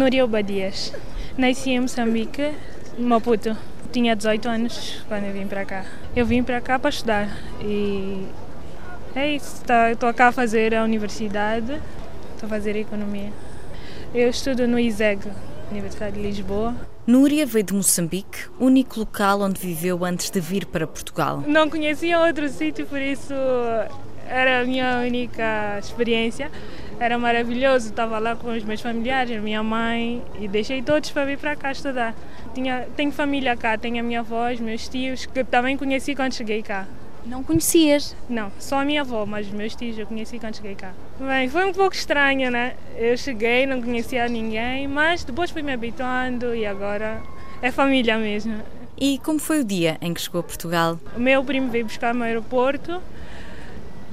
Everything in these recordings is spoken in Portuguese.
Núria Obadias. Nasci em Moçambique, Maputo. Tinha 18 anos quando eu vim para cá. Eu vim para cá para estudar e é isso. Estou cá a fazer a universidade, estou a fazer economia. Eu estudo no ISEG, Universidade de Lisboa. Núria veio de Moçambique, único local onde viveu antes de vir para Portugal. Não conhecia outro sítio, por isso era a minha única experiência. Era maravilhoso, estava lá com os meus familiares, a minha mãe, e deixei todos para vir para cá estudar. Tinha, tenho família cá, tenho a minha avó, os meus tios, que também conheci quando cheguei cá. Não conhecias? Não, só a minha avó, mas os meus tios eu conheci quando cheguei cá. Bem, foi um pouco estranho, né? Eu cheguei, não conhecia ninguém, mas depois fui me habituando e agora é família mesmo. E como foi o dia em que chegou a Portugal? O meu primo veio buscar no aeroporto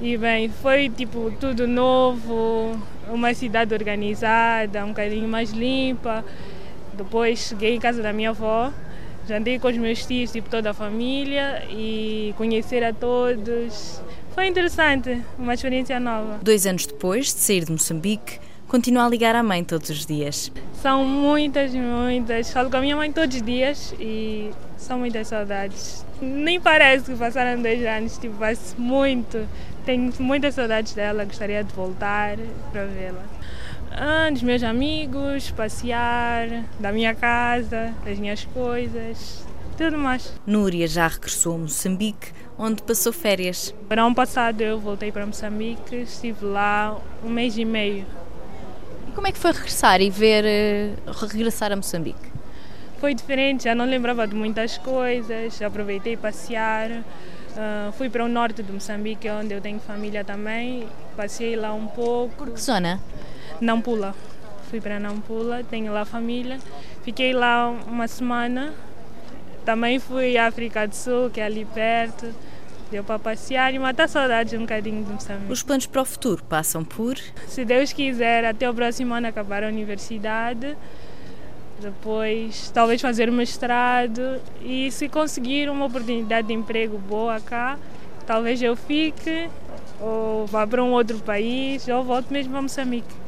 e bem, foi tipo tudo novo, uma cidade organizada, um bocadinho mais limpa. Depois cheguei em casa da minha avó, jantei com os meus tios, tipo toda a família e conhecer a todos. Foi interessante, uma experiência nova. Dois anos depois de sair de Moçambique, continua a ligar à mãe todos os dias. São muitas, muitas. Falo com a minha mãe todos os dias e são muitas saudades. Nem parece que passaram dois anos, tipo, faz muito. Tenho muitas saudades dela, gostaria de voltar para vê-la. Ah, dos meus amigos, passear, da minha casa, das minhas coisas, tudo mais. Núria já regressou a Moçambique, onde passou férias. Verão passado eu voltei para Moçambique, estive lá um mês e meio. E como é que foi regressar e ver, uh, regressar a Moçambique? Foi diferente, já não lembrava de muitas coisas, aproveitei passear. Uh, fui para o norte de Moçambique, onde eu tenho família também. Passei lá um pouco. Por que zona? Nampula. Fui para Nampula, tenho lá família. Fiquei lá uma semana. Também fui à África do Sul, que é ali perto. Deu para passear e matar saudades um bocadinho de Moçambique. Os planos para o futuro passam por? Se Deus quiser, até o próximo ano acabar a universidade depois talvez fazer mestrado e se conseguir uma oportunidade de emprego boa cá, talvez eu fique ou vá para um outro país ou volte mesmo a Moçambique.